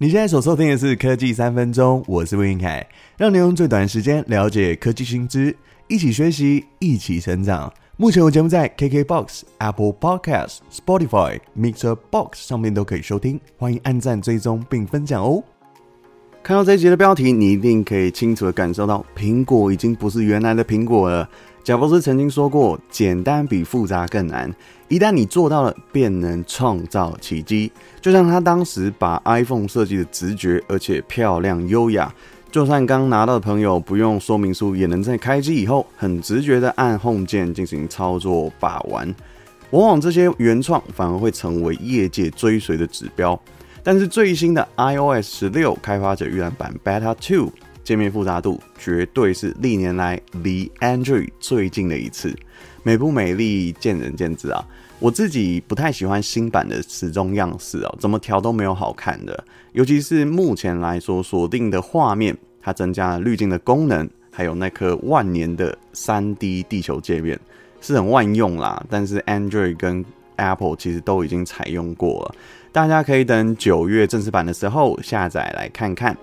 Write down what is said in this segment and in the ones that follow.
你现在所收听的是科技三分钟，我是魏云凯，让你用最短时间了解科技新知，一起学习，一起成长。目前我节目在 KKBOX、Apple Podcast、Spotify、Mixer Box 上面都可以收听，欢迎按赞、追踪并分享哦。看到这一集的标题，你一定可以清楚地感受到，苹果已经不是原来的苹果了。贾伯斯曾经说过：“简单比复杂更难。一旦你做到了，便能创造奇迹。”就像他当时把 iPhone 设计的直觉，而且漂亮优雅，就算刚拿到的朋友不用说明书，也能在开机以后很直觉的按 Home 键进行操作把玩。往往这些原创反而会成为业界追随的指标。但是最新的 iOS 十六开发者预览版 Beta Two。界面复杂度绝对是历年来离 Android 最近的一次，美不美丽见仁见智啊。我自己不太喜欢新版的时钟样式哦，怎么调都没有好看的。尤其是目前来说锁定的画面，它增加了滤镜的功能，还有那颗万年的 3D 地球界面是很万用啦。但是 Android 跟 Apple 其实都已经采用过了，大家可以等九月正式版的时候下载来看看。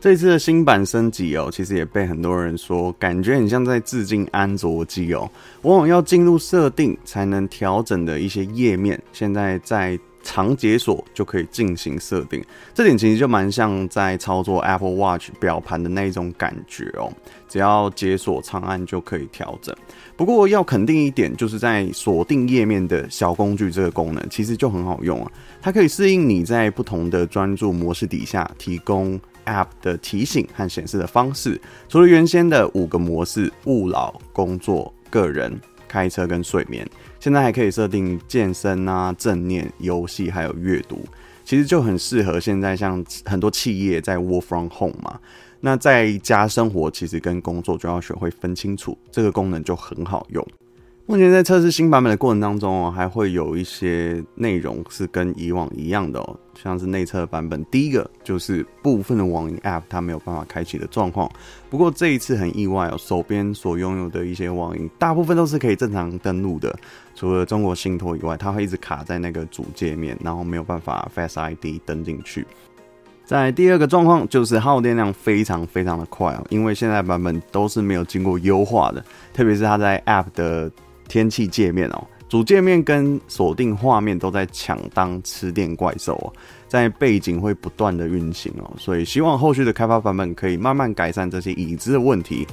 这次的新版升级哦，其实也被很多人说，感觉很像在致敬安卓机哦。往往要进入设定才能调整的一些页面，现在在长解锁就可以进行设定。这点其实就蛮像在操作 Apple Watch 表盘的那一种感觉哦。只要解锁长按就可以调整。不过要肯定一点，就是在锁定页面的小工具这个功能，其实就很好用啊。它可以适应你在不同的专注模式底下提供。App 的提醒和显示的方式，除了原先的五个模式——勿扰、工作、个人、开车跟睡眠，现在还可以设定健身啊、正念、游戏还有阅读。其实就很适合现在像很多企业在 Work from Home 嘛，那在家生活其实跟工作就要学会分清楚，这个功能就很好用。目前在测试新版本的过程当中哦，还会有一些内容是跟以往一样的哦，像是内测版本，第一个就是部分的网银 App 它没有办法开启的状况。不过这一次很意外哦，手边所拥有的一些网银大部分都是可以正常登录的，除了中国信托以外，它会一直卡在那个主界面，然后没有办法 Face ID 登进去。在第二个状况就是耗电量非常非常的快哦，因为现在版本都是没有经过优化的，特别是它在 App 的。天气界面哦，主界面跟锁定画面都在抢当吃电怪兽哦，在背景会不断的运行哦，所以希望后续的开发版本可以慢慢改善这些已知的问题。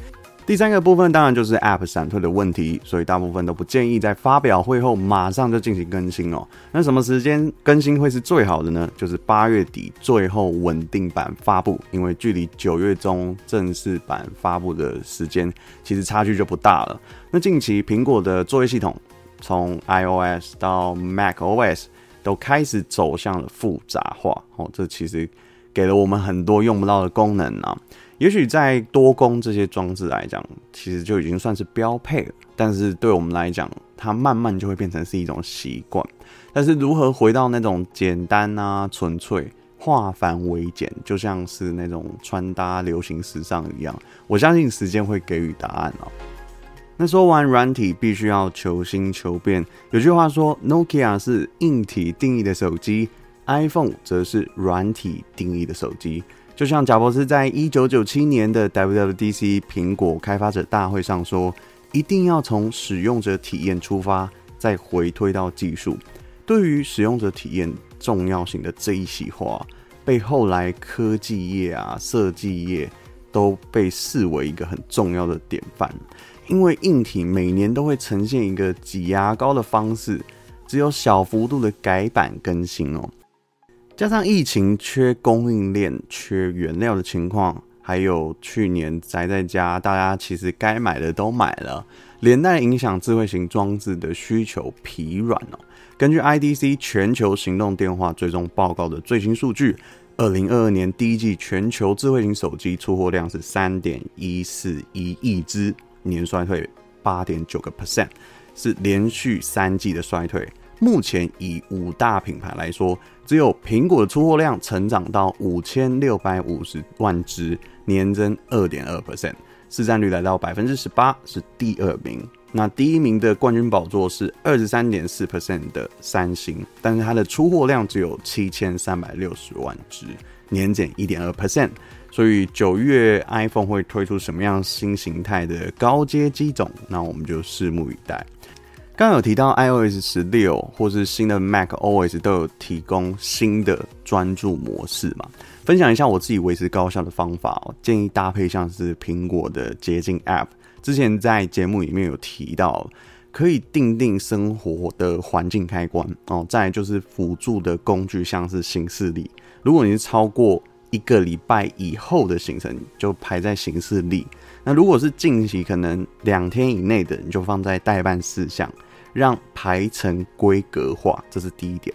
第三个部分当然就是 App 闪退的问题，所以大部分都不建议在发表会后马上就进行更新哦。那什么时间更新会是最好的呢？就是八月底最后稳定版发布，因为距离九月中正式版发布的时间其实差距就不大了。那近期苹果的作业系统从 iOS 到 macOS 都开始走向了复杂化哦，这其实给了我们很多用不到的功能啊。也许在多工这些装置来讲，其实就已经算是标配了。但是对我们来讲，它慢慢就会变成是一种习惯。但是如何回到那种简单啊、纯粹、化繁为简，就像是那种穿搭流行时尚一样，我相信时间会给予答案哦。那说完软体，必须要求新求变。有句话说，Nokia 是硬体定义的手机，iPhone 则是软体定义的手机。就像贾伯斯在一九九七年的 WWDC 苹果开发者大会上说：“一定要从使用者体验出发，再回推到技术。”对于使用者体验重要性的这一席话，被后来科技业啊、设计业都被视为一个很重要的典范。因为硬体每年都会呈现一个挤牙膏的方式，只有小幅度的改版更新哦。加上疫情缺供应链、缺原料的情况，还有去年宅在家，大家其实该买的都买了，连带影响智慧型装置的需求疲软哦。根据 IDC 全球行动电话追踪报告的最新数据，二零二二年第一季全球智慧型手机出货量是三点一四一亿只，年衰退八点九个 percent，是连续三季的衰退。目前以五大品牌来说，只有苹果的出货量成长到五千六百五十万只，年增二点二 percent，市占率来到百分之十八，是第二名。那第一名的冠军宝座是二十三点四 percent 的三星，但是它的出货量只有七千三百六十万只，年减一点二 percent。所以九月 iPhone 会推出什么样新形态的高阶机种？那我们就拭目以待。刚有提到 iOS 十六或是新的 macOS 都有提供新的专注模式嘛？分享一下我自己维持高效的方法哦，建议搭配像是苹果的捷径 App。之前在节目里面有提到，可以定定生活的环境开关哦。再就是辅助的工具，像是行事历。如果你是超过一个礼拜以后的行程，就排在行事历。那如果是近期可能两天以内的，你就放在待办事项，让排程规格化。这是第一点。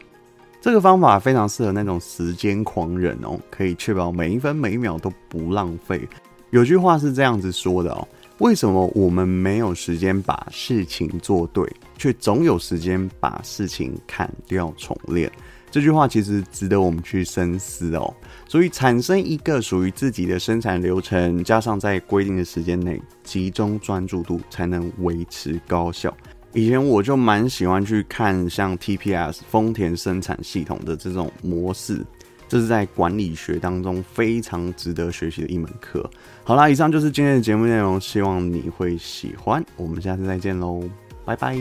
这个方法非常适合那种时间狂人哦，可以确保每一分每一秒都不浪费。有句话是这样子说的哦：为什么我们没有时间把事情做对，却总有时间把事情砍掉重练？这句话其实值得我们去深思哦。所以，产生一个属于自己的生产流程，加上在规定的时间内集中专注度，才能维持高效。以前我就蛮喜欢去看像 TPS 丰田生产系统的这种模式，这是在管理学当中非常值得学习的一门课。好啦，以上就是今天的节目内容，希望你会喜欢。我们下次再见喽，拜拜。